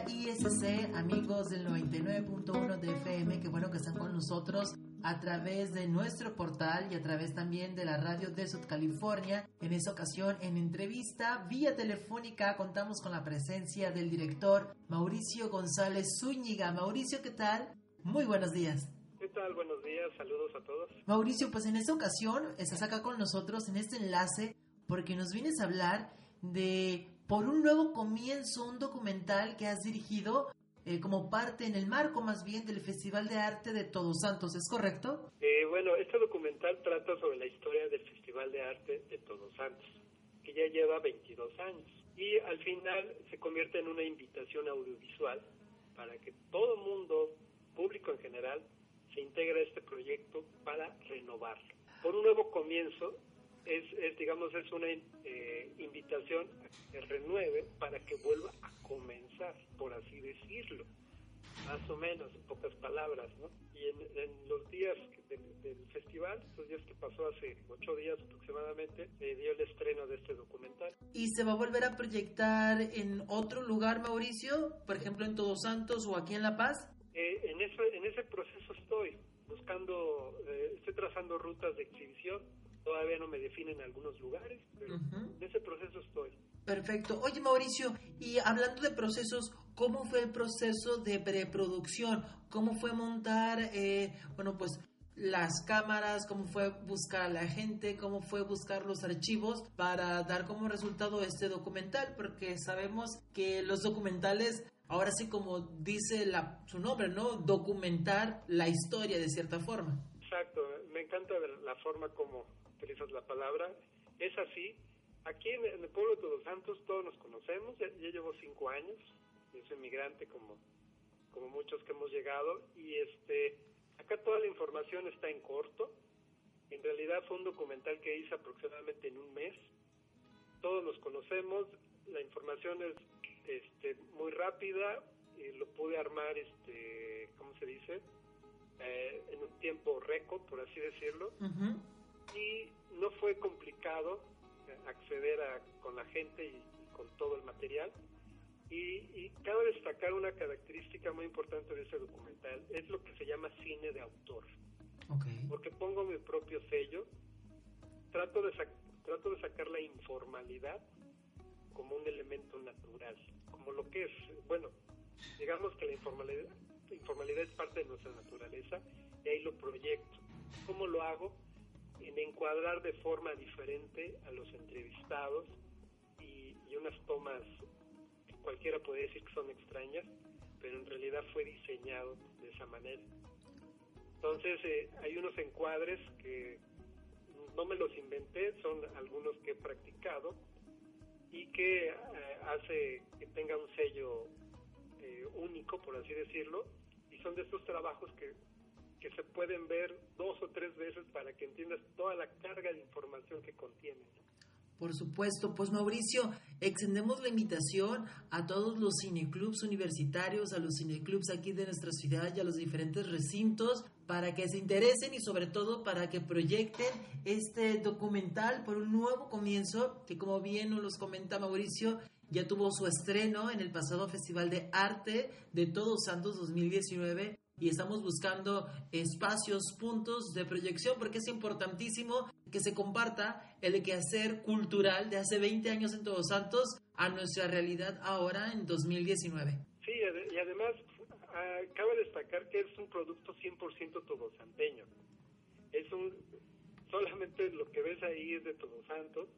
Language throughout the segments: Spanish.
ISC, amigos del 99.1 de FM, qué bueno que están con nosotros a través de nuestro portal y a través también de la radio de Sud California. En esta ocasión, en entrevista vía telefónica, contamos con la presencia del director Mauricio González Zúñiga. Mauricio, ¿qué tal? Muy buenos días. ¿Qué tal? Buenos días, saludos a todos. Mauricio, pues en esta ocasión estás acá con nosotros en este enlace porque nos vienes a hablar de Por un nuevo comienzo, un documental que has dirigido eh, como parte en el marco más bien del Festival de Arte de Todos Santos, ¿es correcto? Eh, bueno, este documental trata sobre la historia del Festival de Arte de Todos Santos, que ya lleva 22 años. Y al final se convierte en una invitación audiovisual para que todo mundo, público en general, se integre a este proyecto para renovarlo. Por un nuevo comienzo, es, es, digamos, es una eh, invitación a que renueve para que vuelva a comenzar, por así decirlo, más o menos, en pocas palabras, ¿no? Y en, en los días de, del festival, estos días que pasó hace ocho días aproximadamente, se dio el estreno de este documental. ¿Y se va a volver a proyectar en otro lugar, Mauricio? Por ejemplo, en Todos Santos o aquí en La Paz? Eh, en, eso, en ese proceso estoy, buscando, eh, estoy trazando rutas de exhibición todavía no me definen algunos lugares, pero uh -huh. en ese proceso estoy. Perfecto. Oye, Mauricio, y hablando de procesos, ¿cómo fue el proceso de preproducción? ¿Cómo fue montar, eh, bueno, pues las cámaras, cómo fue buscar a la gente, cómo fue buscar los archivos para dar como resultado este documental? Porque sabemos que los documentales ahora sí como dice la, su nombre, ¿no? Documentar la historia de cierta forma. Exacto, me encanta la forma como utilizas la palabra. Es así. Aquí en, el pueblo de Todos Santos todos nos conocemos, ya, llevo cinco años, yo soy migrante como, como muchos que hemos llegado y este acá toda la información está en corto. En realidad fue un documental que hice aproximadamente en un mes. Todos nos conocemos, la información es este, muy rápida, y lo pude armar, este, ¿cómo se dice? Eh, en un tiempo récord, por así decirlo. Uh. Y no fue complicado acceder a, con la gente y, y con todo el material. Y, y, cabe destacar una característica muy importante de ese documental, es lo que se llama cine de autor. Okay. Porque pongo mi propio sello, trato de, trato de sacar la informalidad como un elemento natural, como lo que es, bueno, digamos que la informalidad, la informalidad es parte de nuestra naturaleza y ahí lo proyecto. ¿Cómo lo hago? En encuadrar de forma diferente a los entrevistados y, unas tomas que cualquiera puede decir que son extrañas, pero en realidad fue diseñado de esa manera. Entonces eh, hay unos encuadres que no me los inventé, son algunos que he practicado y que eh, hace que tenga un sello eh, único, por así decirlo, y son de estos trabajos que, que se pueden ver dos o tres veces para que entiendas toda la carga de información que contienen. Por supuesto, pues Mauricio, extendemos la invitación a todos los cineclubs universitarios, a los cineclubs aquí de nuestra ciudad y a los diferentes recintos para que se interesen y sobre todo para que proyecten este documental por un nuevo comienzo que como bien nos los comenta Mauricio, ya tuvo su estreno en el pasado Festival de Arte de Todos Santos 2019 y estamos buscando espacios, puntos de proyección, porque es importantísimo que se comparta el quehacer cultural de hace 20 años en Todos Santos a nuestra realidad ahora en 2019. Sí, y además uh, cabe destacar que es un producto 100% todosanteño. Es un solamente lo que ves ahí es de Todos Santos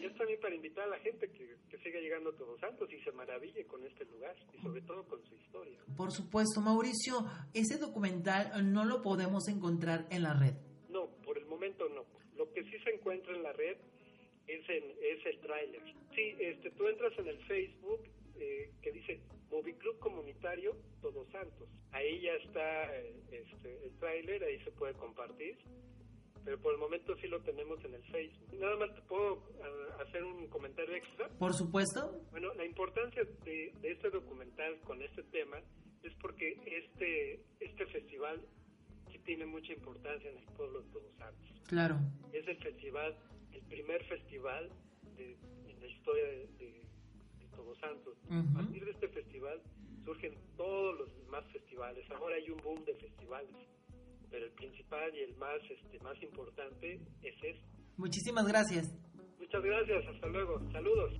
Y es también para invitar a la gente que, que siga llegando a Todos Santos y se maraville con este lugar y sobre todo con su historia. Por supuesto, Mauricio, ese documental no lo podemos encontrar en la red. No, por el momento no. Lo que sí se encuentra en la red es, en, es el tráiler. Sí, este, tú entras en el Facebook eh, que dice Moviclub Comunitario Todos Santos. Ahí ya está eh, este, el tráiler, ahí se puede compartir. Pero por el momento sí lo tenemos en el Facebook. Nada más te puedo ah, hacer un comentario extra. Por supuesto. Bueno, la importancia de, de este documental con este tema es porque este, este festival sí tiene mucha importancia en el pueblo de Todos Santos. Claro. Es el festival, el primer festival de, en la historia de, de- de Todos Santos. A partir de este festival surgen todos los demás festivales. Ahora hay un boom de festivales, pero el principal y el más, este, más importante es este. Muchísimas gracias. Muchas gracias, hasta luego. Saludos.